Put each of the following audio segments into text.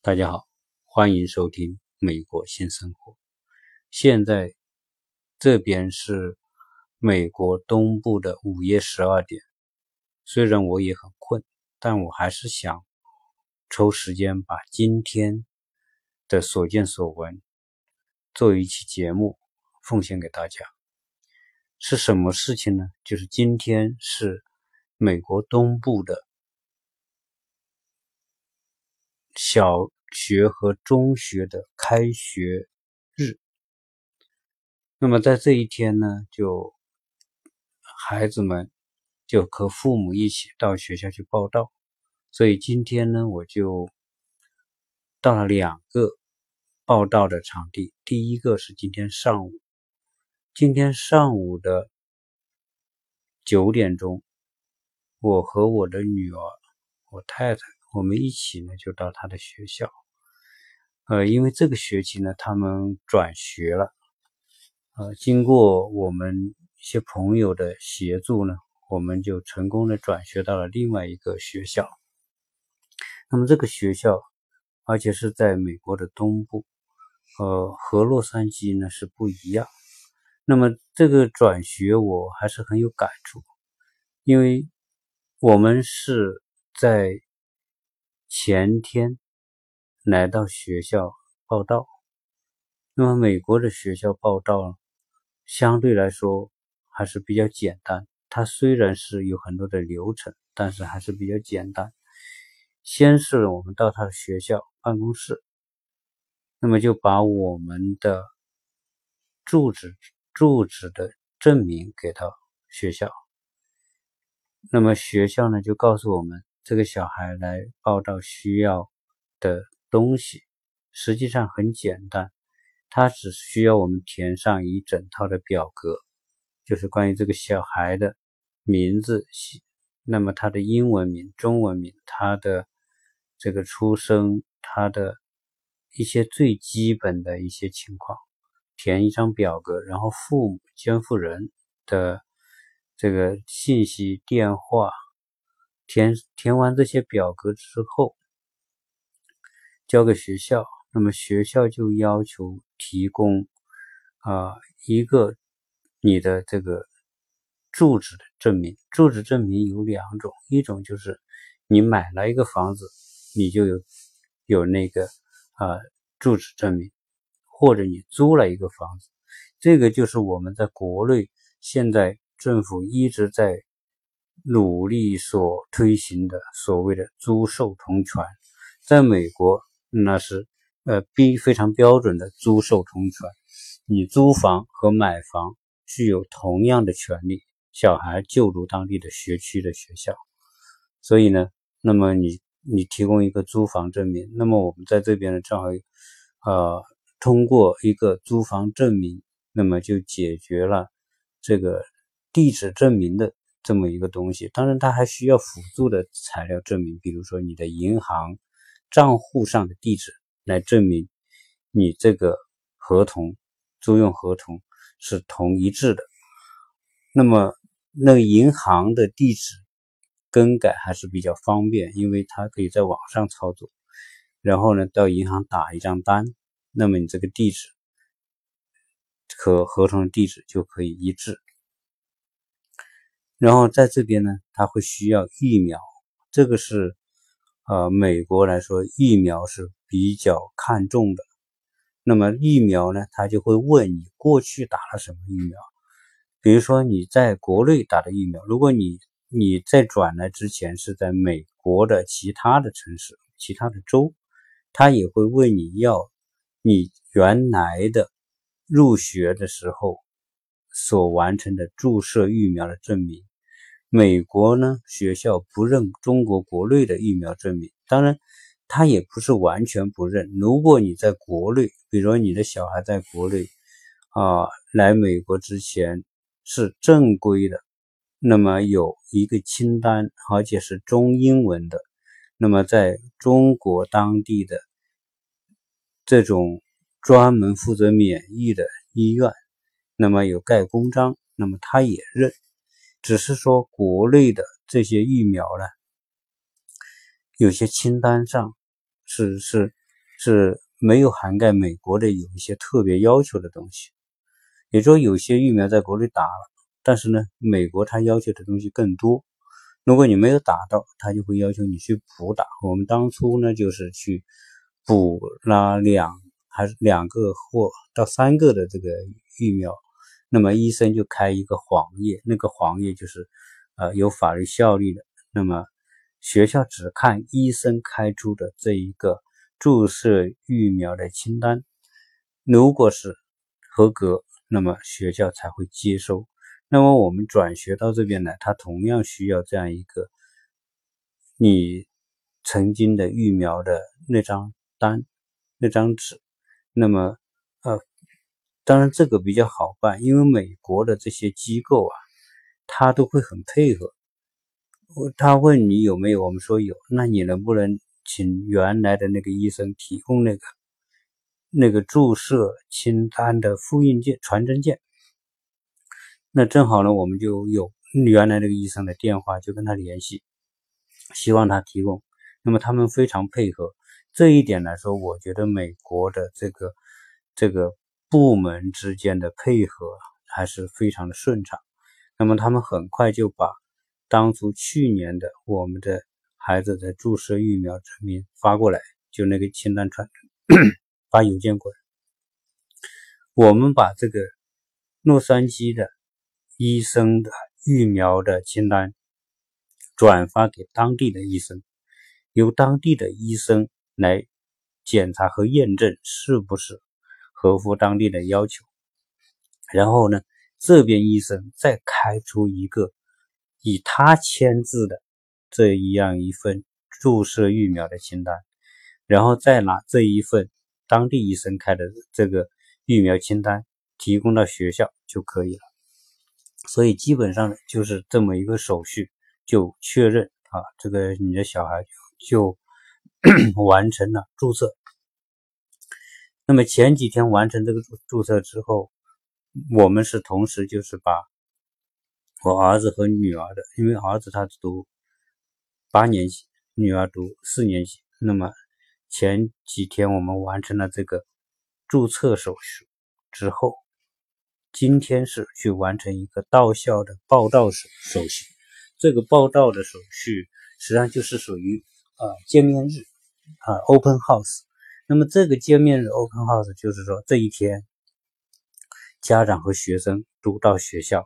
大家好，欢迎收听《美国新生活》。现在这边是美国东部的午夜十二点。虽然我也很困，但我还是想抽时间把今天的所见所闻做一期节目奉献给大家。是什么事情呢？就是今天是美国东部的小。学和中学的开学日，那么在这一天呢，就孩子们就和父母一起到学校去报道。所以今天呢，我就到了两个报道的场地。第一个是今天上午，今天上午的九点钟，我和我的女儿，我太太。我们一起呢，就到他的学校。呃，因为这个学期呢，他们转学了。呃，经过我们一些朋友的协助呢，我们就成功的转学到了另外一个学校。那么这个学校，而且是在美国的东部，呃，和洛杉矶呢是不一样。那么这个转学我还是很有感触，因为我们是在。前天来到学校报道，那么美国的学校报道相对来说还是比较简单。它虽然是有很多的流程，但是还是比较简单。先是我们到他的学校办公室，那么就把我们的住址、住址的证明给到学校，那么学校呢就告诉我们。这个小孩来报道需要的东西，实际上很简单，他只需要我们填上一整套的表格，就是关于这个小孩的名字，那么他的英文名、中文名，他的这个出生，他的一些最基本的一些情况，填一张表格，然后父母监护人的这个信息、电话。填填完这些表格之后，交给学校，那么学校就要求提供啊一个你的这个住址的证明。住址证明有两种，一种就是你买了一个房子，你就有有那个啊住址证明，或者你租了一个房子，这个就是我们在国内现在政府一直在。努力所推行的所谓的租售同权，在美国那是呃标非常标准的租售同权，你租房和买房具有同样的权利。小孩就读当地的学区的学校，所以呢，那么你你提供一个租房证明，那么我们在这边呢正好呃通过一个租房证明，那么就解决了这个地址证明的。这么一个东西，当然它还需要辅助的材料证明，比如说你的银行账户上的地址来证明你这个合同租用合同是同一致的。那么那个银行的地址更改还是比较方便，因为它可以在网上操作，然后呢到银行打一张单，那么你这个地址和合同地址就可以一致。然后在这边呢，他会需要疫苗，这个是，呃，美国来说疫苗是比较看重的。那么疫苗呢，他就会问你过去打了什么疫苗，比如说你在国内打的疫苗，如果你你在转来之前是在美国的其他的城市、其他的州，他也会问你要你原来的入学的时候所完成的注射疫苗的证明。美国呢，学校不认中国国内的疫苗证明，当然，他也不是完全不认。如果你在国内，比如你的小孩在国内啊来美国之前是正规的，那么有一个清单，而且是中英文的，那么在中国当地的这种专门负责免疫的医院，那么有盖公章，那么他也认。只是说国内的这些疫苗呢，有些清单上是是是没有涵盖美国的有一些特别要求的东西。也就说有些疫苗在国内打了，但是呢，美国它要求的东西更多。如果你没有打到，他就会要求你去补打。我们当初呢，就是去补了两还是两个或到三个的这个疫苗，那么医生就开一个黄页，那个黄页就是呃有法律效力的。那么学校只看医生开出的这一个注射疫苗的清单，如果是合格，那么学校才会接收。那么我们转学到这边来，他同样需要这样一个你曾经的疫苗的那张单、那张纸。那么，呃，当然这个比较好办，因为美国的这些机构啊，他都会很配合。我他问你有没有，我们说有，那你能不能请原来的那个医生提供那个那个注射清单的复印件、传真件？那正好呢，我们就有原来那个医生的电话，就跟他联系，希望他提供。那么他们非常配合，这一点来说，我觉得美国的这个这个部门之间的配合还是非常的顺畅。那么他们很快就把当初去年的我们的孩子的注射疫苗证明发过来，就那个清单传 发邮件过来，我们把这个洛杉矶的。医生的疫苗的清单转发给当地的医生，由当地的医生来检查和验证是不是合乎当地的要求。然后呢，这边医生再开出一个以他签字的这一样一份注射疫苗的清单，然后再拿这一份当地医生开的这个疫苗清单提供到学校就可以了。所以基本上就是这么一个手续，就确认啊，这个你的小孩就 完成了注册。那么前几天完成这个注注册之后，我们是同时就是把我儿子和女儿的，因为儿子他读八年级，女儿读四年级。那么前几天我们完成了这个注册手续之后。今天是去完成一个到校的报到手手续，这个报到的手续实际上就是属于啊见面日啊 open house。那么这个见面日 open house 就是说这一天，家长和学生都到学校，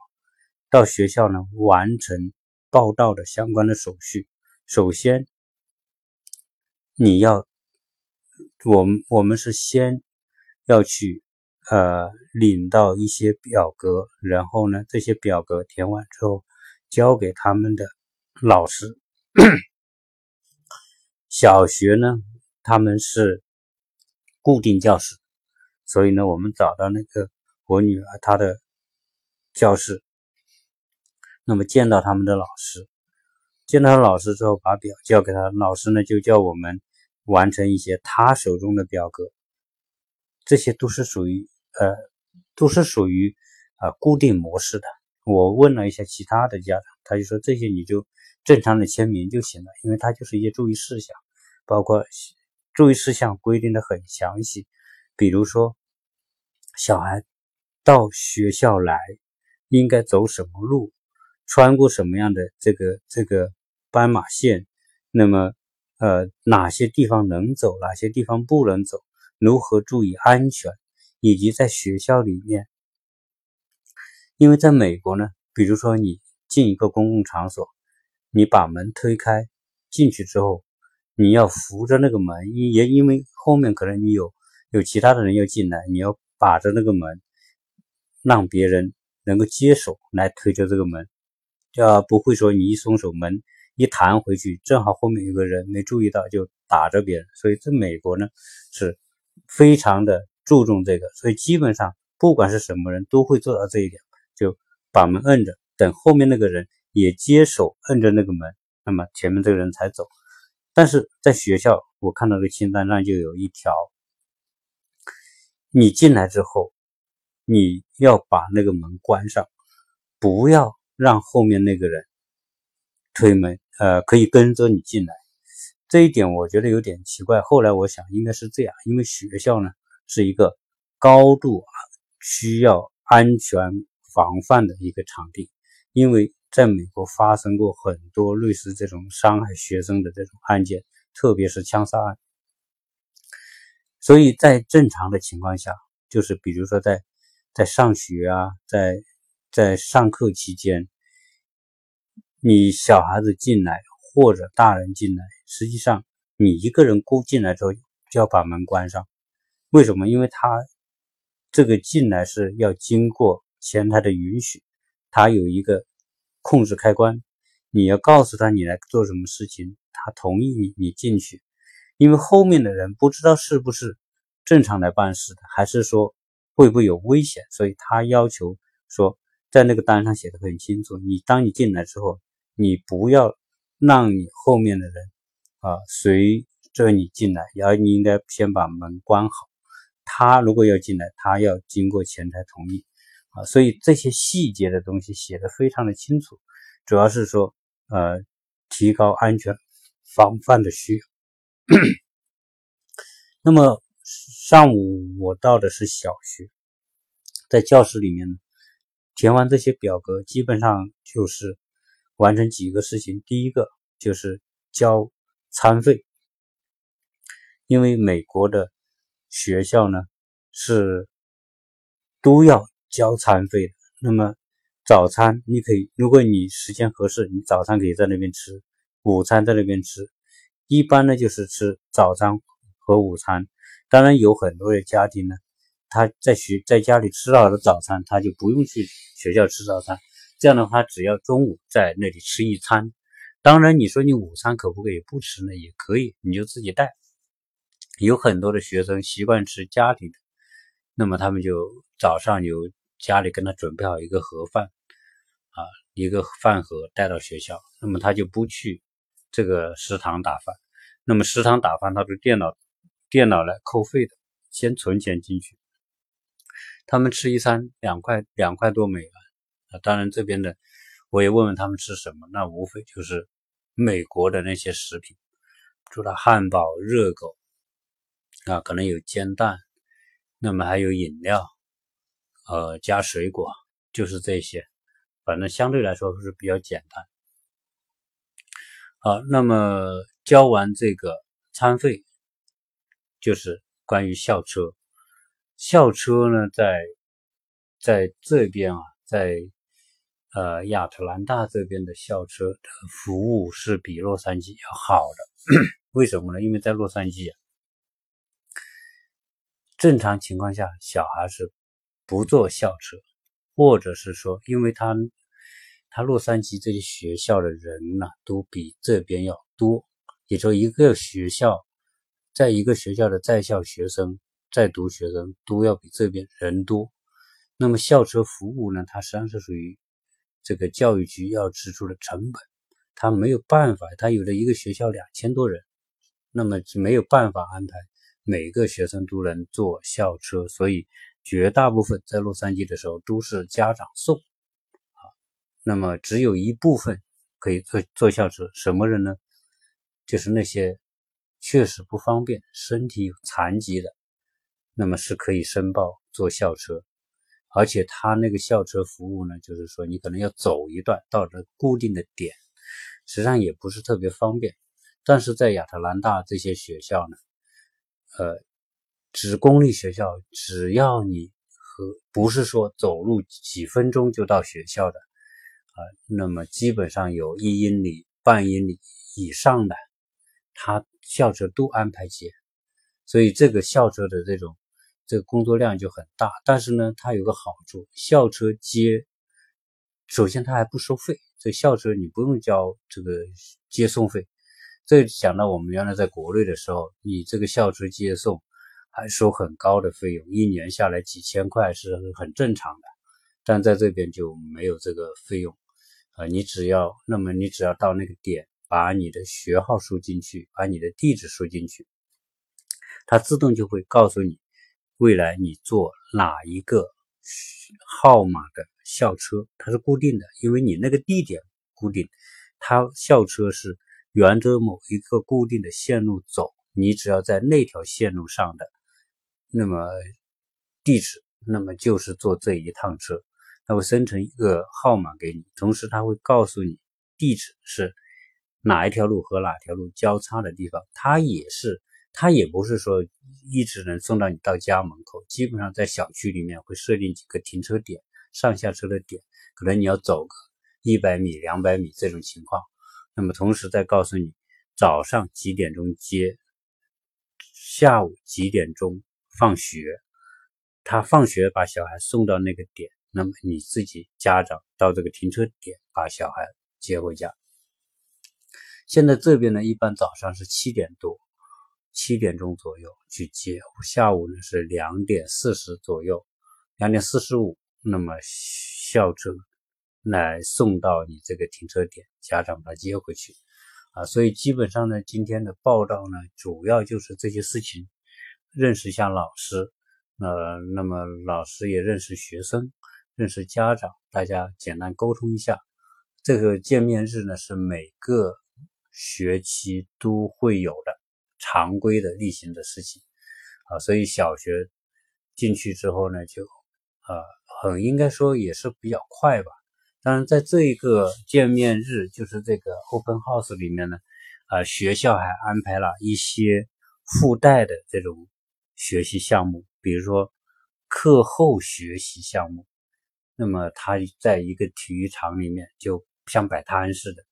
到学校呢完成报到的相关的手续。首先，你要我们我们是先要去。呃，领到一些表格，然后呢，这些表格填完之后，交给他们的老师。小学呢，他们是固定教室，所以呢，我们找到那个我女儿她的教室，那么见到他们的老师，见到老师之后，把表交给他，老师呢就叫我们完成一些他手中的表格，这些都是属于。呃，都是属于呃固定模式的。我问了一下其他的家长，他就说这些你就正常的签名就行了，因为他就是一些注意事项，包括注意事项规定的很详细，比如说小孩到学校来应该走什么路，穿过什么样的这个这个斑马线，那么呃哪些地方能走，哪些地方不能走，如何注意安全。以及在学校里面，因为在美国呢，比如说你进一个公共场所，你把门推开进去之后，你要扶着那个门，也因为后面可能你有有其他的人要进来，你要把着那个门，让别人能够接手来推着这个门，要不会说你一松手门一弹回去，正好后面有个人没注意到就打着别人，所以在美国呢是非常的。注重这个，所以基本上不管是什么人都会做到这一点，就把门摁着，等后面那个人也接手摁着那个门，那么前面这个人才走。但是在学校，我看到个清单上就有一条，你进来之后，你要把那个门关上，不要让后面那个人推门，呃，可以跟着你进来。这一点我觉得有点奇怪。后来我想应该是这样，因为学校呢是一个高度需要安全防范的一个场地，因为在美国发生过很多类似这种伤害学生的这种案件，特别是枪杀案。所以在正常的情况下，就是比如说在在上学啊，在在上课期间，你小孩子进来或者大人进来，实际上你一个人过进来之后就要把门关上。为什么？因为他这个进来是要经过前台的允许，他有一个控制开关，你要告诉他你来做什么事情，他同意你你进去。因为后面的人不知道是不是正常来办事的，还是说会不会有危险，所以他要求说，在那个单上写的很清楚，你当你进来之后，你不要让你后面的人啊随着你进来，然后你应该先把门关好。他如果要进来，他要经过前台同意啊，所以这些细节的东西写的非常的清楚，主要是说呃提高安全防范的需要。那么上午我到的是小学，在教室里面呢，填完这些表格，基本上就是完成几个事情。第一个就是交餐费，因为美国的学校呢是都要交餐费的。那么早餐你可以，如果你时间合适，你早餐可以在那边吃，午餐在那边吃。一般呢就是吃早餐和午餐，当然有很多的家庭呢，他在学在家里吃到了早餐，他就不用去学校吃早餐。这样的话，只要中午在那里吃一餐。当然，你说你午餐可不可以不吃呢？也可以，你就自己带。有很多的学生习惯吃家里的，那么他们就早上有家里跟他准备好一个盒饭，啊，一个饭盒带到学校，那么他就不去。这个食堂打饭，那么食堂打饭，他是电脑电脑来扣费的，先存钱进去。他们吃一餐两块两块多美元啊，当然这边的我也问问他们吃什么，那无非就是美国的那些食品，除了汉堡、热狗啊，可能有煎蛋，那么还有饮料，呃，加水果，就是这些，反正相对来说是比较简单。好，那么交完这个餐费，就是关于校车。校车呢，在在这边啊，在呃亚特兰大这边的校车的服务是比洛杉矶要好的。为什么呢？因为在洛杉矶啊，正常情况下，小孩是不坐校车，或者是说，因为他。他洛杉矶这些学校的人呢，都比这边要多。也说一个学校，在一个学校的在校学生、在读学生都要比这边人多。那么校车服务呢，它实际上是属于这个教育局要支出的成本，他没有办法，他有的一个学校两千多人，那么没有办法安排每个学生都能坐校车，所以绝大部分在洛杉矶的时候都是家长送。啊那么只有一部分可以坐坐校车，什么人呢？就是那些确实不方便、身体有残疾的，那么是可以申报坐校车。而且他那个校车服务呢，就是说你可能要走一段到这固定的点，实际上也不是特别方便。但是在亚特兰大这些学校呢，呃，只公立学校，只要你和不是说走路几分钟就到学校的。啊，那么基本上有一英里、半英里以上的，他校车都安排接，所以这个校车的这种这个工作量就很大。但是呢，它有个好处，校车接，首先它还不收费，这校车你不用交这个接送费。这讲到我们原来在国内的时候，你这个校车接送还收很高的费用，一年下来几千块是很正常的，但在这边就没有这个费用。啊，你只要那么，你只要到那个点，把你的学号输进去，把你的地址输进去，它自动就会告诉你未来你坐哪一个号码的校车，它是固定的，因为你那个地点固定，它校车是沿着某一个固定的线路走，你只要在那条线路上的，那么地址，那么就是坐这一趟车，它会生成一个号码给你，同时它会告诉你地址是哪一条路和哪条路交叉的地方。它也是，它也不是说一直能送到你到家门口，基本上在小区里面会设定几个停车点，上下车的点，可能你要走个一百米、两百米这种情况。那么同时再告诉你，早上几点钟接，下午几点钟放学，他放学把小孩送到那个点，那么你自己家长到这个停车点把小孩接回家。现在这边呢，一般早上是七点多，七点钟左右去接，下午呢是两点四十左右，两点四十五，那么校车。来送到你这个停车点，家长把他接回去啊。所以基本上呢，今天的报道呢，主要就是这些事情，认识一下老师，呃，那么老师也认识学生，认识家长，大家简单沟通一下。这个见面日呢，是每个学期都会有的常规的例行的事情啊。所以小学进去之后呢，就啊，很应该说也是比较快吧。当然，在这一个见面日，就是这个 open house 里面呢，啊，学校还安排了一些附带的这种学习项目，比如说课后学习项目。那么，他在一个体育场里面，就像摆摊似的，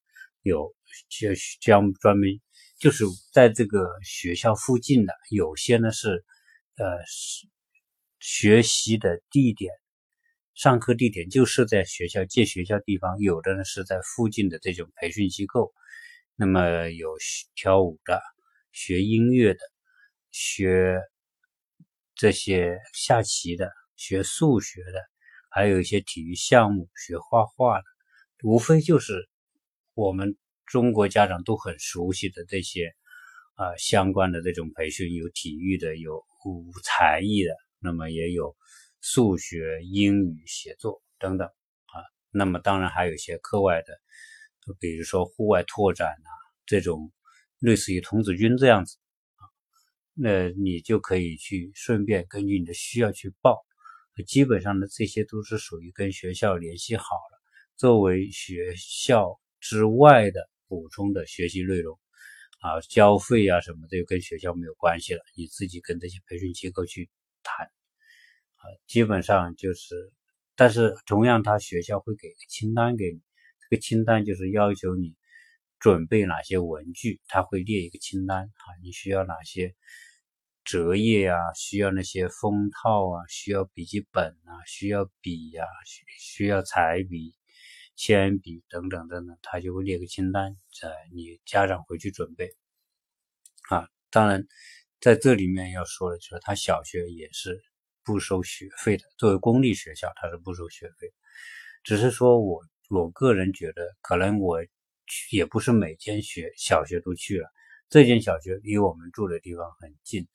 有就将专门就是在这个学校附近的，有些呢是呃学习的地点。上课地点就设在学校借学校地方，有的呢是在附近的这种培训机构。那么有学跳舞的、学音乐的、学这些下棋的、学数学的，还有一些体育项目、学画画的，无非就是我们中国家长都很熟悉的这些啊相关的这种培训，有体育的，有舞才艺的，那么也有。数学、英语、写作等等啊，那么当然还有一些课外的，比如说户外拓展啊，这种类似于童子军这样子，那你就可以去顺便根据你的需要去报。基本上呢，这些都是属于跟学校联系好了，作为学校之外的补充的学习内容啊，交费啊什么的，就跟学校没有关系了，你自己跟这些培训机构去谈。啊，基本上就是，但是同样，他学校会给个清单给你，这个清单就是要求你准备哪些文具，他会列一个清单啊，你需要哪些折页啊，需要那些封套啊，需要笔记本啊，需要笔呀，需需要彩笔、铅笔等等等等，他就会列个清单，在你家长回去准备。啊，当然在这里面要说的就是，他小学也是。不收学费的，作为公立学校，他是不收学费。只是说我我个人觉得，可能我也不是每间学小学都去了。这间小学离我们住的地方很近，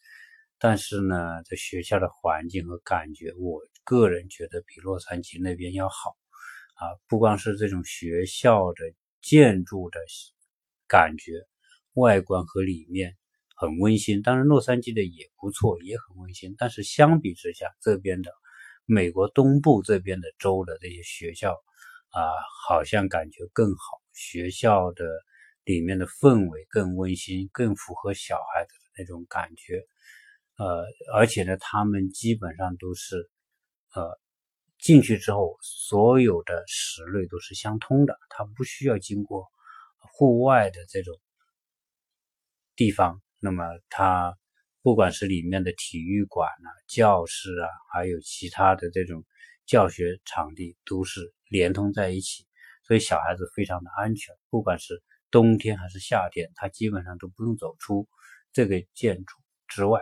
但是呢，这学校的环境和感觉，我个人觉得比洛杉矶那边要好啊。不光是这种学校的建筑的感觉、外观和里面。很温馨，当然洛杉矶的也不错，也很温馨。但是相比之下，这边的美国东部这边的州的这些学校啊，好像感觉更好，学校的里面的氛围更温馨，更符合小孩子的那种感觉。呃，而且呢，他们基本上都是呃进去之后，所有的室内都是相通的，它不需要经过户外的这种地方。那么它不管是里面的体育馆啊、教室啊，还有其他的这种教学场地，都是连通在一起，所以小孩子非常的安全。不管是冬天还是夏天，他基本上都不用走出这个建筑之外。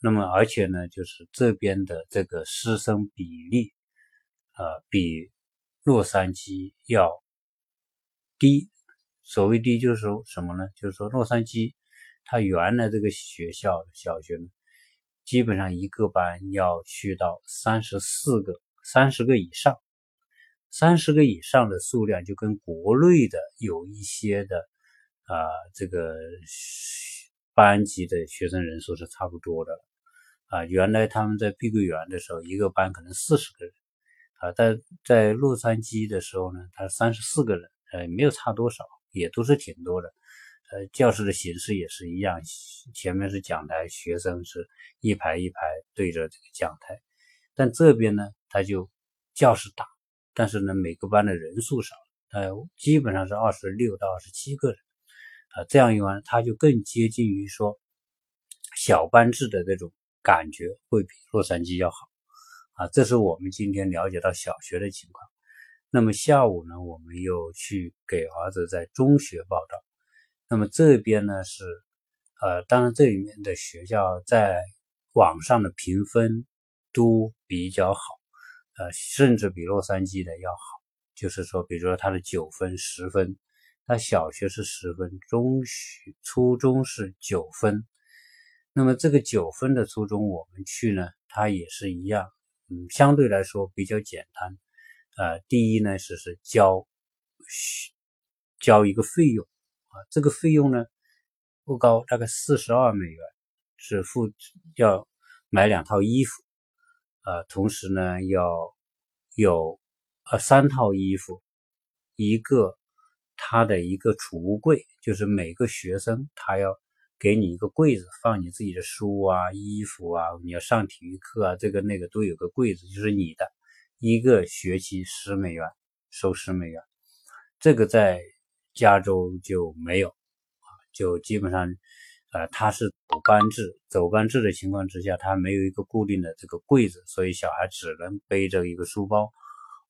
那么而且呢，就是这边的这个师生比例，呃，比洛杉矶要低。所谓低，就是说什么呢？就是说洛杉矶。它原来这个学校小学呢，基本上一个班要去到三十四个、三十个以上，三十个以上的数量就跟国内的有一些的啊，这个班级的学生人数是差不多的啊。原来他们在碧桂园的时候，一个班可能四十个人啊，在在洛杉矶的时候呢，他三十四个人，呃，没有差多少，也都是挺多的。呃，教室的形式也是一样，前面是讲台，学生是一排一排对着这个讲台。但这边呢，他就教室大，但是呢，每个班的人数少，呃，基本上是二十六到二十七个人。啊，这样一玩，它就更接近于说小班制的这种感觉，会比洛杉矶要好。啊，这是我们今天了解到小学的情况。那么下午呢，我们又去给儿子在中学报道。那么这边呢是，呃，当然这里面的学校在网上的评分都比较好，呃，甚至比洛杉矶的要好。就是说，比如说他的九分、十分。他小学是十分，中学、初中是九分。那么这个九分的初中，我们去呢，它也是一样，嗯，相对来说比较简单。呃，第一呢是是交交一个费用啊，这个费用呢不高，大概四十二美元，是付要买两套衣服，呃，同时呢要有呃三套衣服，一个。他的一个储物柜，就是每个学生他要给你一个柜子，放你自己的书啊、衣服啊，你要上体育课啊，这个那个都有个柜子，就是你的。一个学期十美元，收十美元。这个在加州就没有啊，就基本上，呃，他是走班制，走班制的情况之下，他没有一个固定的这个柜子，所以小孩只能背着一个书包。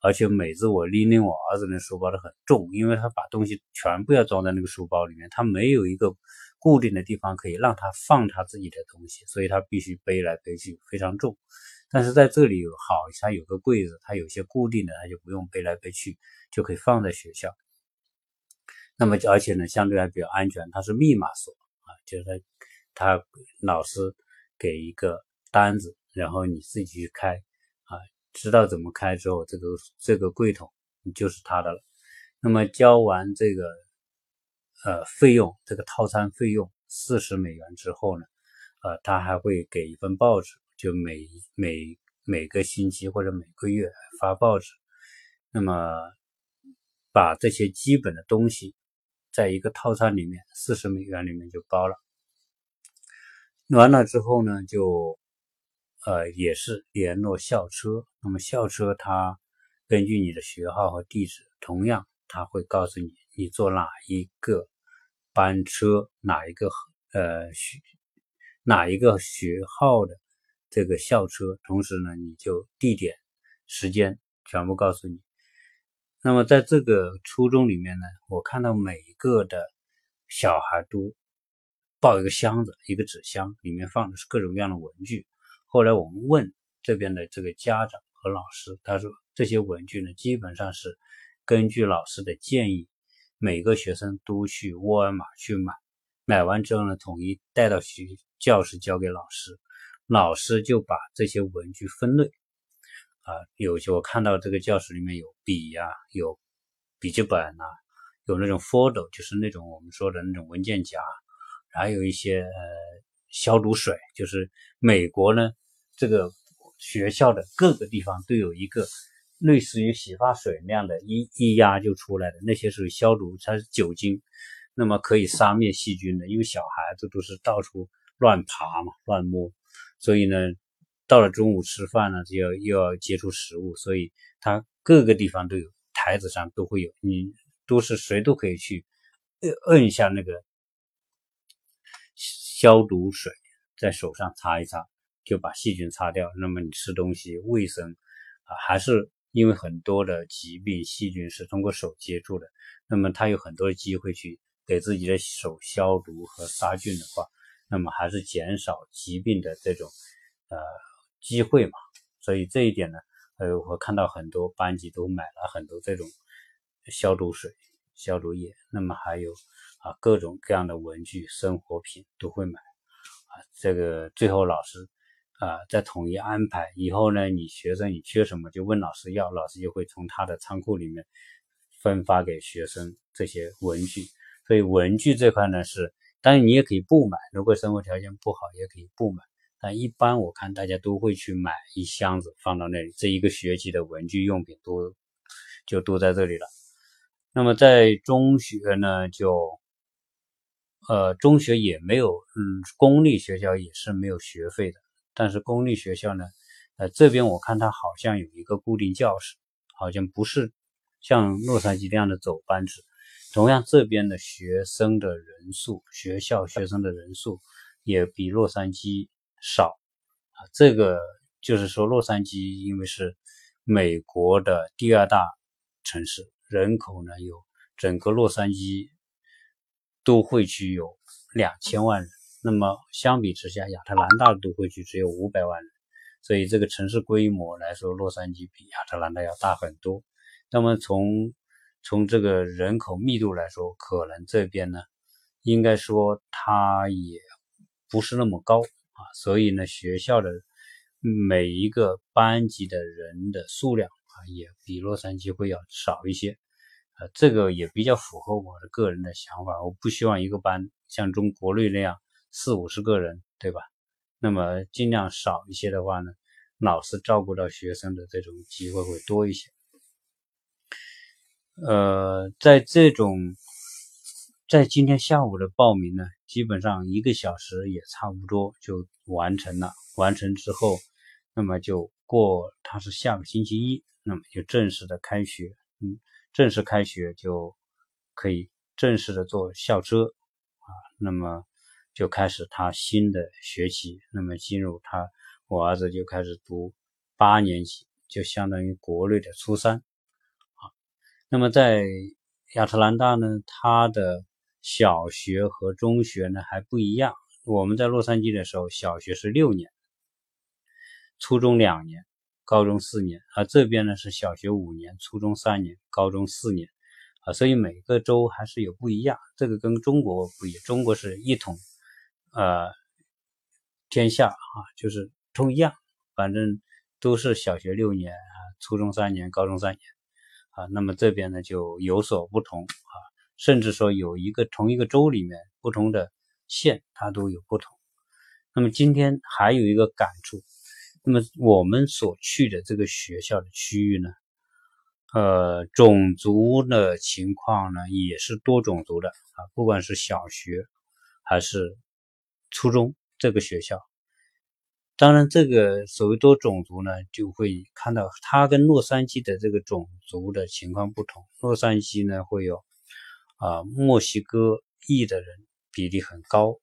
而且每次我拎拎我儿子的书包都很重，因为他把东西全部要装在那个书包里面，他没有一个固定的地方可以让他放他自己的东西，所以他必须背来背去，非常重。但是在这里有好，他有个柜子，他有些固定的，他就不用背来背去，就可以放在学校。那么而且呢，相对还比较安全，它是密码锁啊，就是他老师给一个单子，然后你自己去开。知道怎么开之后，这个这个柜桶就是他的了。那么交完这个呃费用，这个套餐费用四十美元之后呢，呃，他还会给一份报纸，就每每每个星期或者每个月发报纸。那么把这些基本的东西在一个套餐里面，四十美元里面就包了。完了之后呢，就。呃，也是联络校车。那么校车它根据你的学号和地址，同样它会告诉你你坐哪一个班车，哪一个呃学哪一个学号的这个校车。同时呢，你就地点、时间全部告诉你。那么在这个初中里面呢，我看到每一个的小孩都抱一个箱子，一个纸箱，里面放的是各种各样的文具。后来我们问这边的这个家长和老师，他说这些文具呢，基本上是根据老师的建议，每个学生都去沃尔玛去买，买完之后呢，统一带到学教室交给老师，老师就把这些文具分类。啊，有些我看到这个教室里面有笔呀，有笔记本呐，有那种 fold 就是那种我们说的那种文件夹，还有一些呃。消毒水就是美国呢，这个学校的各个地方都有一个类似于洗发水那样的，一一压就出来的那些属于消毒，它是酒精，那么可以杀灭细菌的。因为小孩子都是到处乱爬嘛，乱摸，所以呢，到了中午吃饭呢，就要又要接触食物，所以它各个地方都有，台子上都会有，你都是谁都可以去摁摁一下那个。消毒水在手上擦一擦，就把细菌擦掉。那么你吃东西卫生啊，还是因为很多的疾病细菌是通过手接触的。那么他有很多的机会去给自己的手消毒和杀菌的话，那么还是减少疾病的这种呃机会嘛。所以这一点呢，呃，我看到很多班级都买了很多这种消毒水、消毒液。那么还有。啊，各种各样的文具、生活品都会买啊。这个最后老师啊再统一安排以后呢，你学生你缺什么就问老师要，老师就会从他的仓库里面分发给学生这些文具。所以文具这块呢是，当然你也可以不买，如果生活条件不好也可以不买。但一般我看大家都会去买一箱子放到那里，这一个学期的文具用品都就都在这里了。那么在中学呢，就呃中学也没有，嗯，公立学校也是没有学费的。但是公立学校呢，呃这边我看它好像有一个固定教室，好像不是像洛杉矶那样的走班制。同样，这边的学生的人数，学校学生的人数也比洛杉矶。少啊，这个就是说，洛杉矶因为是美国的第二大城市，人口呢有整个洛杉矶都会区有两千万人，那么相比之下，亚特兰大的都会区只有五百万人，所以这个城市规模来说，洛杉矶比亚特兰大要大很多。那么从从这个人口密度来说，可能这边呢，应该说它也不是那么高。啊，所以呢，学校的每一个班级的人的数量啊，也比洛杉矶会要少一些。呃，这个也比较符合我的个人的想法。我不希望一个班像中国内那样四五十个人，对吧？那么尽量少一些的话呢，老师照顾到学生的这种机会会多一些。呃，在这种。在今天下午的报名呢，基本上一个小时也差不多就完成了。完成之后，那么就过，它是下个星期一，那么就正式的开学。嗯，正式开学就可以正式的坐校车啊，那么就开始他新的学期。那么进入他，我儿子就开始读八年级，就相当于国内的初三啊。那么在亚特兰大呢，他的小学和中学呢还不一样。我们在洛杉矶的时候，小学是六年，初中两年，高中四年。而这边呢是小学五年，初中三年，高中四年。啊，所以每个州还是有不一样。这个跟中国不一样，中国是一统，呃，天下啊，就是都一样，反正都是小学六年啊，初中三年，高中三年。啊，那么这边呢就有所不同啊。甚至说有一个同一个州里面不同的县，它都有不同。那么今天还有一个感触，那么我们所去的这个学校的区域呢，呃，种族的情况呢也是多种族的啊，不管是小学还是初中这个学校。当然，这个所谓多种族呢，就会看到它跟洛杉矶的这个种族的情况不同。洛杉矶呢会有。啊，墨西哥裔的人比例很高，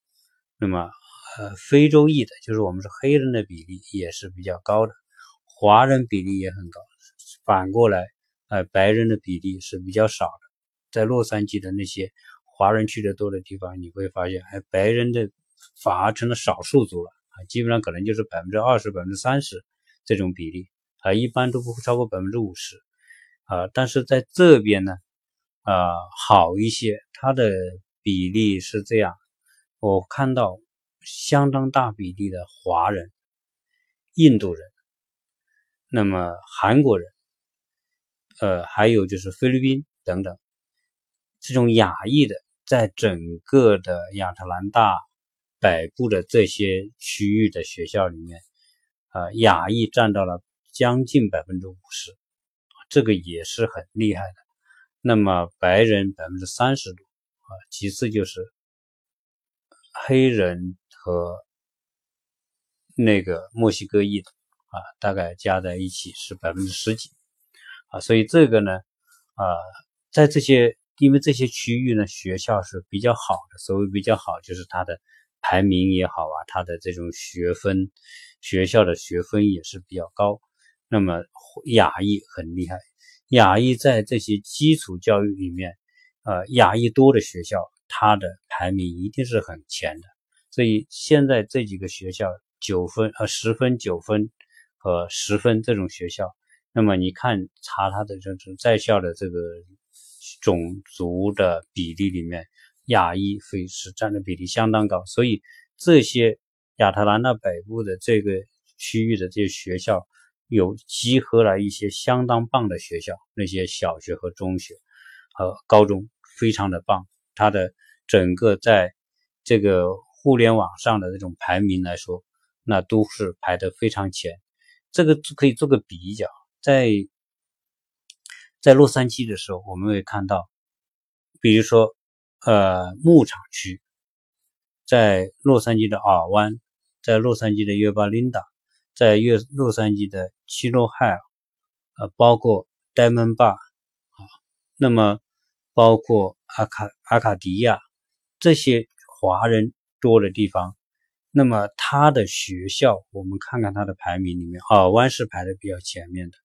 那么呃，非洲裔的，就是我们是黑人的比例也是比较高的，华人比例也很高。反过来，呃，白人的比例是比较少的。在洛杉矶的那些华人去的多的地方，你会发现，哎，白人的反而成了少数族了啊，基本上可能就是百分之二十、百分之三十这种比例啊，一般都不会超过百分之五十啊。但是在这边呢？啊，好一些，它的比例是这样，我看到相当大比例的华人、印度人，那么韩国人，呃，还有就是菲律宾等等，这种亚裔的，在整个的亚特兰大北部的这些区域的学校里面，呃，亚裔占到了将近百分之五十，这个也是很厉害的。那么白人百分之三十多啊，其次就是黑人和那个墨西哥裔的啊，大概加在一起是百分之十几啊，所以这个呢啊，在这些因为这些区域呢，学校是比较好的，所谓比较好就是它的排名也好啊，它的这种学分学校的学分也是比较高，那么亚裔很厉害。亚裔在这些基础教育里面，呃，亚裔多的学校，它的排名一定是很前的。所以现在这几个学校九分、呃十分、九分和十分这种学校，那么你看查它的这种在校的这个种族的比例里面，亚裔会是占的比例相当高。所以这些亚特兰大北部的这个区域的这些学校。有集合了一些相当棒的学校，那些小学和中学和高中非常的棒它的整个在这个互联网上的这种排名来说，那都是排的非常前。这个可以做个比较，在在洛杉矶的时候，我们会看到，比如说，呃，牧场区，在洛杉矶的尔湾，在洛杉矶的约巴琳达，在约洛杉矶的七洛海尔，呃，包括戴蒙坝啊，那么包括阿卡阿卡迪亚这些华人多的地方，那么他的学校，我们看看他的排名里面，尔湾是排的比较前面的，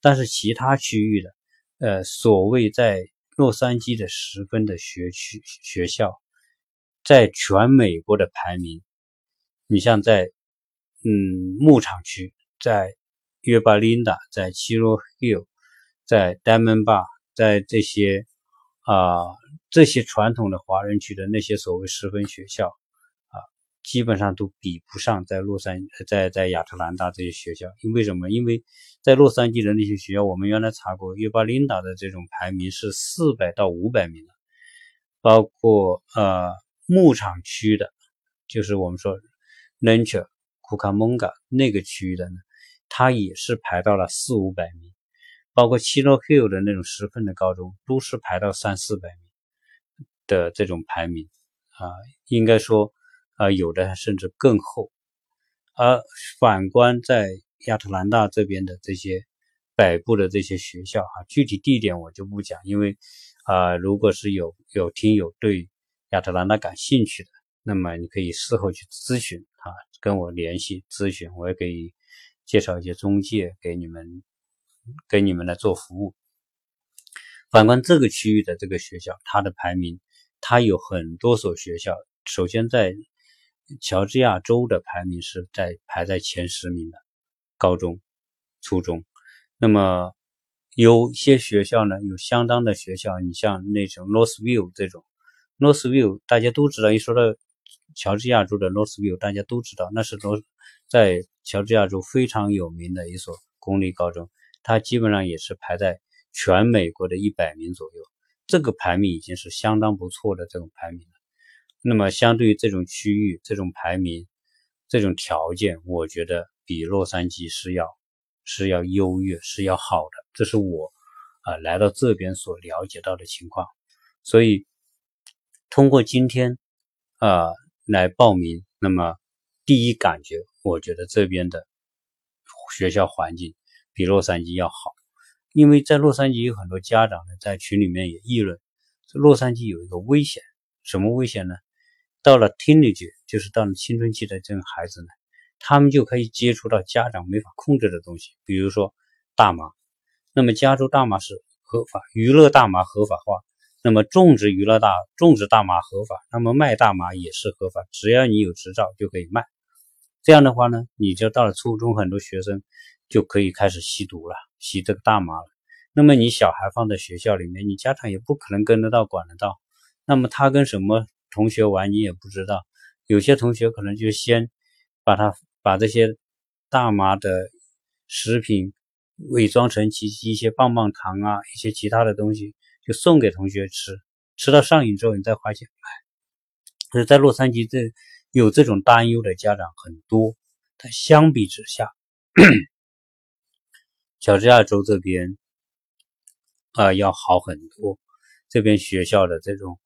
但是其他区域的。呃，所谓在洛杉矶的十分的学区学校，在全美国的排名，你像在嗯牧场区，在约巴琳达，在七罗 hill，在 Diamond Bar，在这些啊这些传统的华人区的那些所谓十分学校。基本上都比不上在洛杉在在亚特兰大这些学校，因为什么？因为在洛杉矶的那些学校，我们原来查过，约巴琳达的这种排名是四百到五百名的，包括呃牧场区的，就是我们说 Nature、库卡蒙嘎那个区域的呢，它也是排到了四五百名，包括七洛 Hill 的那种十分的高中，都是排到三四百名的这种排名啊，应该说。啊，有的甚至更厚，而反观在亚特兰大这边的这些北部的这些学校啊，具体地点我就不讲，因为啊，如果是有有听友对亚特兰大感兴趣的，那么你可以事后去咨询啊，跟我联系咨询，我也可以介绍一些中介给你们，给你们来做服务。反观这个区域的这个学校，它的排名，它有很多所学校，首先在乔治亚州的排名是在排在前十名的高中、初中。那么有些学校呢，有相当的学校，你像那种 Northview 这种，Northview 大家都知道，一说到乔治亚州的 Northview，大家都知道那是罗在乔治亚州非常有名的一所公立高中，它基本上也是排在全美国的一百名左右。这个排名已经是相当不错的这种排名了。那么，相对于这种区域、这种排名、这种条件，我觉得比洛杉矶是要是要优越、是要好的。这是我啊来到这边所了解到的情况。所以，通过今天啊来报名，那么第一感觉，我觉得这边的学校环境比洛杉矶要好。因为在洛杉矶有很多家长呢，在群里面也议论，说洛杉矶有一个危险，什么危险呢？到了 teenage，就是到了青春期的这种孩子呢，他们就可以接触到家长没法控制的东西，比如说大麻。那么加州大麻是合法，娱乐大麻合法化，那么种植娱乐大种植大麻合法，那么卖大麻也是合法，只要你有执照就可以卖。这样的话呢，你就到了初中，很多学生就可以开始吸毒了，吸这个大麻了。那么你小孩放在学校里面，你家长也不可能跟得到管得到，那么他跟什么？同学玩你也不知道，有些同学可能就先把它把这些大麻的食品伪装成其一些棒棒糖啊，一些其他的东西，就送给同学吃，吃到上瘾之后你再花钱买。所以在洛杉矶这有这种担忧的家长很多，但相比之下，乔治亚州这边啊要好很多，这边学校的这种。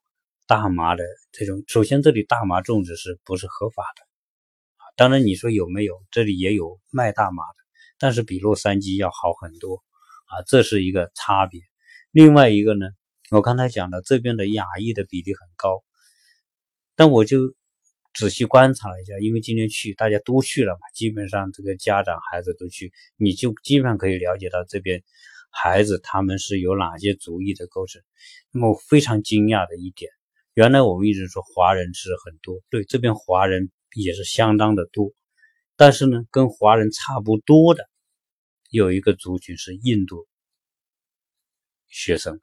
大麻的这种，首先这里大麻种植是不是合法的啊？当然你说有没有，这里也有卖大麻的，但是比洛杉矶要好很多啊，这是一个差别。另外一个呢，我刚才讲的这边的亚裔的比例很高，但我就仔细观察了一下，因为今天去大家都去了嘛，基本上这个家长孩子都去，你就基本上可以了解到这边孩子他们是有哪些族裔的构成。那么非常惊讶的一点。原来我们一直说华人是很多，对这边华人也是相当的多，但是呢，跟华人差不多的有一个族群是印度学生。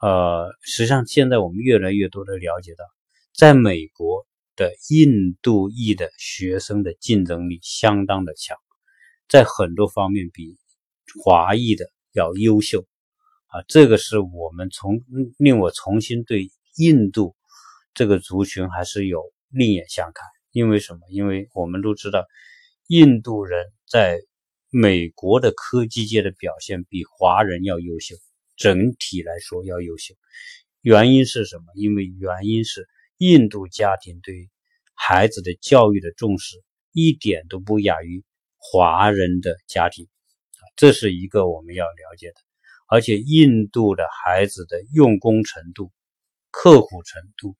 呃，实际上现在我们越来越多的了解到，在美国的印度裔的学生的竞争力相当的强，在很多方面比华裔的要优秀啊，这个是我们从令我重新对。印度这个族群还是有另眼相看。因为什么？因为我们都知道，印度人在美国的科技界的表现比华人要优秀，整体来说要优秀。原因是什么？因为原因是印度家庭对孩子的教育的重视一点都不亚于华人的家庭，这是一个我们要了解的。而且，印度的孩子的用功程度、刻苦程度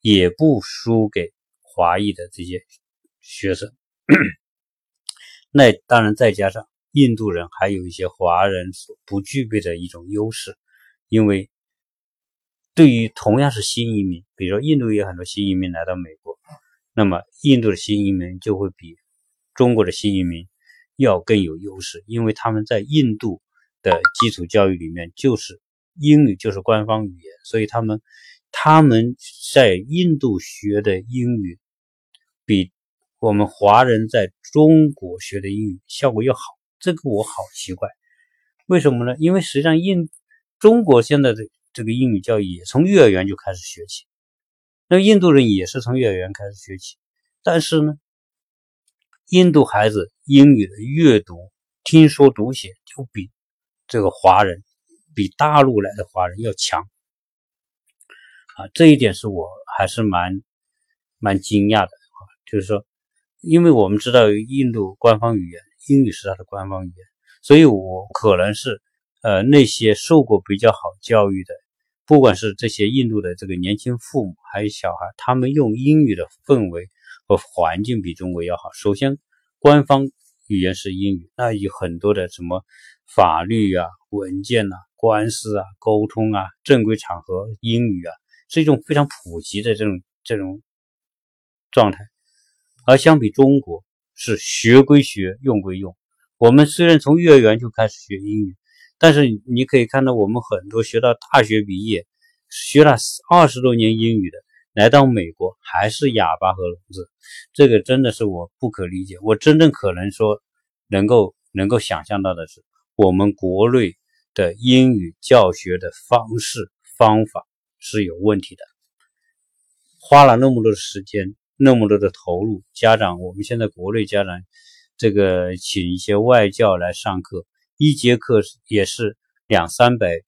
也不输给华裔的这些学生。那当然，再加上印度人还有一些华人所不具备的一种优势，因为对于同样是新移民，比如说印度有很多新移民来到美国，那么印度的新移民就会比中国的新移民要更有优势，因为他们在印度的基础教育里面就是英语就是官方语言，所以他们他们在印度学的英语比。我们华人在中国学的英语效果又好，这个我好奇怪，为什么呢？因为实际上印中国现在的这个英语教育也从幼儿园就开始学起，那印度人也是从幼儿园开始学起，但是呢，印度孩子英语的阅读、听说读写就比这个华人，比大陆来的华人要强啊，这一点是我还是蛮蛮惊讶的啊，就是说。因为我们知道印度官方语言英语是它的官方语言，所以我可能是呃那些受过比较好教育的，不管是这些印度的这个年轻父母还有小孩，他们用英语的氛围和环境比中国要好。首先，官方语言是英语，那有很多的什么法律啊、文件呐、官司啊、沟通啊、正规场合英语啊，是一种非常普及的这种这种状态。而相比中国是学归学，用归用。我们虽然从幼儿园就开始学英语，但是你可以看到，我们很多学到大学毕业，学了二十多年英语的，来到美国还是哑巴和聋子。这个真的是我不可理解。我真正可能说能够能够想象到的是，我们国内的英语教学的方式方法是有问题的，花了那么多的时间。那么多的投入，家长，我们现在国内家长，这个请一些外教来上课，一节课也是两三百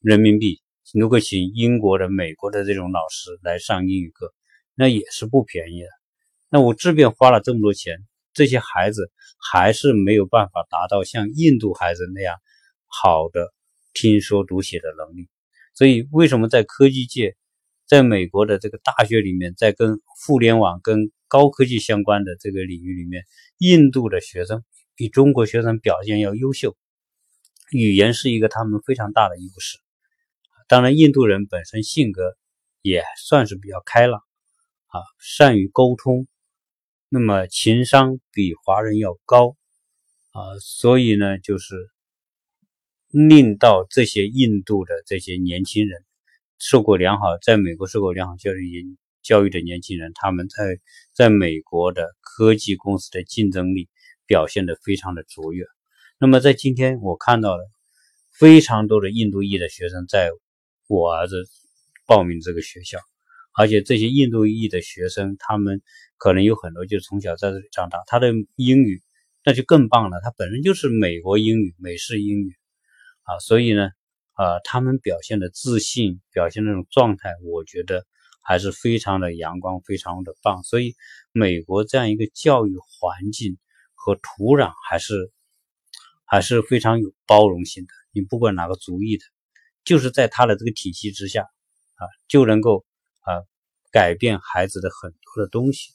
人民币。如果请英国的、美国的这种老师来上英语课，那也是不便宜的。那我这边花了这么多钱，这些孩子还是没有办法达到像印度孩子那样好的听说读写的能力。所以，为什么在科技界？在美国的这个大学里面，在跟互联网、跟高科技相关的这个领域里面，印度的学生比中国学生表现要优秀，语言是一个他们非常大的优势。当然，印度人本身性格也算是比较开朗啊，善于沟通，那么情商比华人要高啊，所以呢，就是令到这些印度的这些年轻人。受过良好，在美国受过良好教育教育的年轻人，他们在在美国的科技公司的竞争力表现得非常的卓越。那么在今天，我看到了非常多的印度裔的学生在我儿子报名这个学校，而且这些印度裔的学生，他们可能有很多就从小在这里长大，他的英语那就更棒了，他本身就是美国英语、美式英语啊，所以呢。啊，他们表现的自信，表现那种状态，我觉得还是非常的阳光，非常的棒。所以，美国这样一个教育环境和土壤还是还是非常有包容性的。你不管哪个族裔的，就是在他的这个体系之下啊，就能够啊改变孩子的很多的东西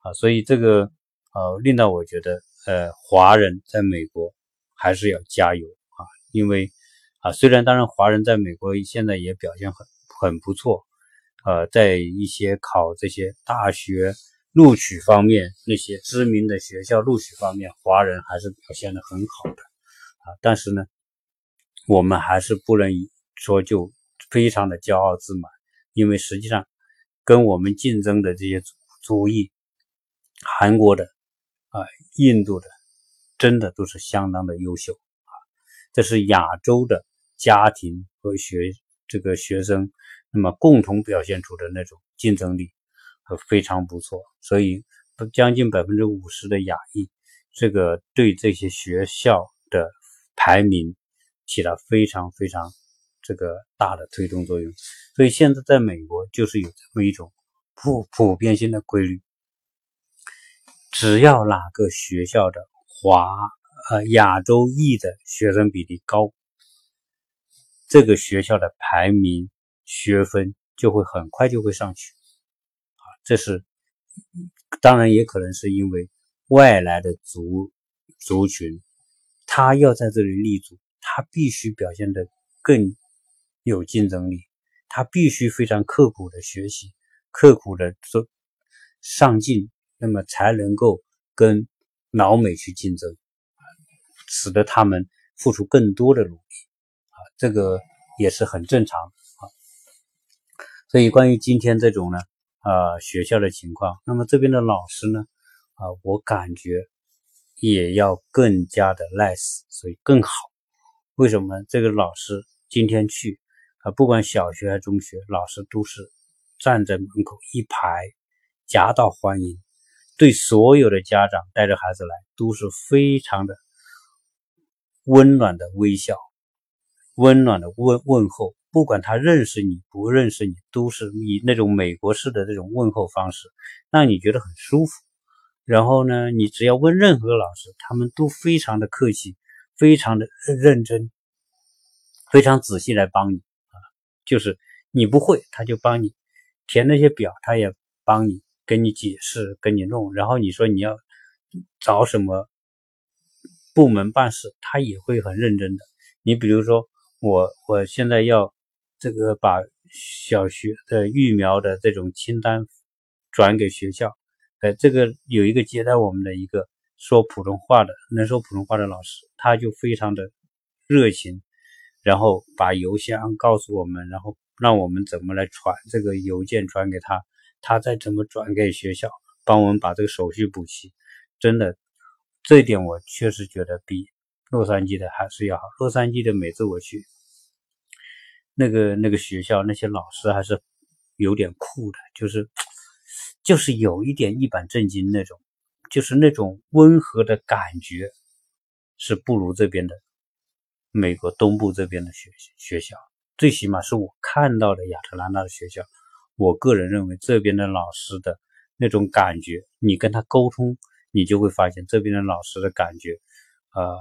啊。所以这个呃，令到我觉得呃，华人在美国还是要加油，因为。啊，虽然当然华人在美国现在也表现很很不错，呃，在一些考这些大学录取方面，那些知名的学校录取方面，华人还是表现的很好的，啊，但是呢，我们还是不能说就非常的骄傲自满，因为实际上跟我们竞争的这些族裔，韩国的啊，印度的，真的都是相当的优秀，这是亚洲的。家庭和学这个学生那么共同表现出的那种竞争力呃非常不错，所以将近百分之五十的亚裔，这个对这些学校的排名起了非常非常这个大的推动作用。所以现在在美国就是有这么一种普普遍性的规律，只要哪个学校的华呃亚洲裔的学生比例高，这个学校的排名。学分就会很快就会上去，啊，这是当然也可能是因为外来的族族群，他要在这里立足，他必须表现的更有竞争力，他必须非常刻苦的学习，刻苦的做上进，那么才能够跟老美去竞争，使得他们付出更多的努力，啊，这个也是很正常啊。所以，关于今天这种呢，啊，学校的情况，那么这边的老师呢，啊，我感觉也要更加的 nice，所以更好。为什么？这个老师今天去啊，不管小学还是中学，老师都是站在门口一排夹道欢迎，对所有的家长带着孩子来都是非常的温暖的微笑，温暖的问问候。不管他认识你不认识你，都是以那种美国式的这种问候方式，让你觉得很舒服。然后呢，你只要问任何老师，他们都非常的客气，非常的认真，非常仔细来帮你啊。就是你不会，他就帮你填那些表，他也帮你跟你解释，跟你弄。然后你说你要找什么部门办事，他也会很认真的。你比如说，我我现在要。这个把小学的育苗的这种清单转给学校，呃，这个有一个接待我们的一个说普通话的能说普通话的老师，他就非常的热情，然后把邮箱告诉我们，然后让我们怎么来传这个邮件传给他，他再怎么转给学校，帮我们把这个手续补齐。真的，这一点我确实觉得比洛杉矶的还是要好。洛杉矶的每次我去。那个那个学校那些老师还是有点酷的，就是就是有一点一本正经那种，就是那种温和的感觉是不如这边的美国东部这边的学学校，最起码是我看到的亚特兰大的学校，我个人认为这边的老师的那种感觉，你跟他沟通，你就会发现这边的老师的感觉，呃，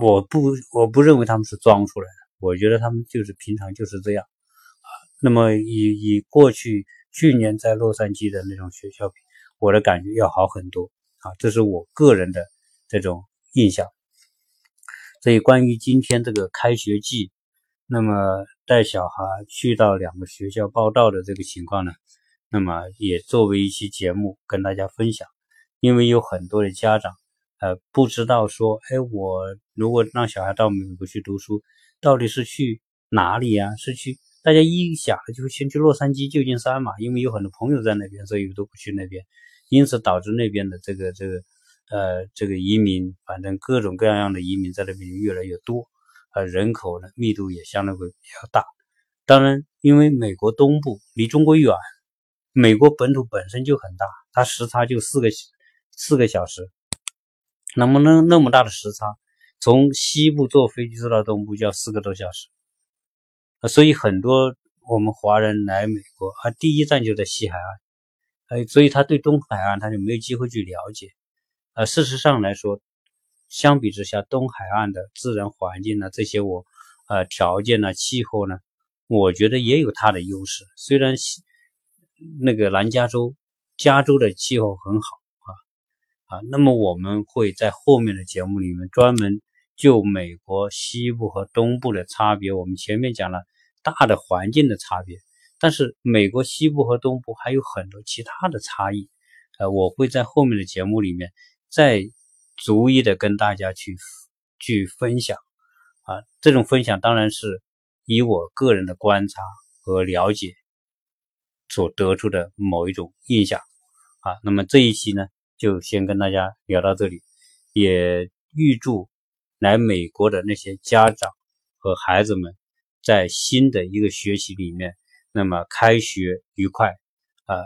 我不我不认为他们是装出来的。我觉得他们就是平常就是这样啊。那么以以过去去年在洛杉矶的那种学校比，我的感觉要好很多啊。这是我个人的这种印象。所以关于今天这个开学季，那么带小孩去到两个学校报道的这个情况呢，那么也作为一期节目跟大家分享。因为有很多的家长呃不知道说，哎，我如果让小孩到美国去读书。到底是去哪里呀？是去大家一想就先去洛杉矶、旧金山嘛，因为有很多朋友在那边，所以都不去那边，因此导致那边的这个这个呃这个移民，反正各种各样样的移民在那边越来越多，呃人口呢密度也相对会比较大。当然，因为美国东部离中国远，美国本土本身就很大，它时差就四个四个小时，那么那那么大的时差。从西部坐飞机坐到东部就要四个多小时，所以很多我们华人来美国啊，第一站就在西海岸，哎，所以他对东海岸他就没有机会去了解。呃，事实上来说，相比之下，东海岸的自然环境呢，这些我呃条件呢，气候呢，我觉得也有它的优势。虽然西那个南加州、加州的气候很好啊，那么我们会在后面的节目里面专门。就美国西部和东部的差别，我们前面讲了大的环境的差别，但是美国西部和东部还有很多其他的差异，呃，我会在后面的节目里面再逐一的跟大家去去分享，啊，这种分享当然是以我个人的观察和了解所得出的某一种印象，啊，那么这一期呢就先跟大家聊到这里，也预祝。来美国的那些家长和孩子们，在新的一个学习里面，那么开学愉快啊，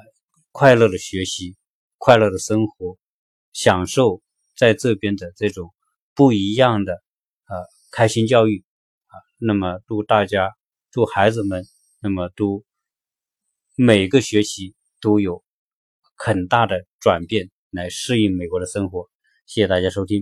快乐的学习，快乐的生活，享受在这边的这种不一样的呃开心教育啊。那么祝大家，祝孩子们，那么都每个学期都有很大的转变，来适应美国的生活。谢谢大家收听。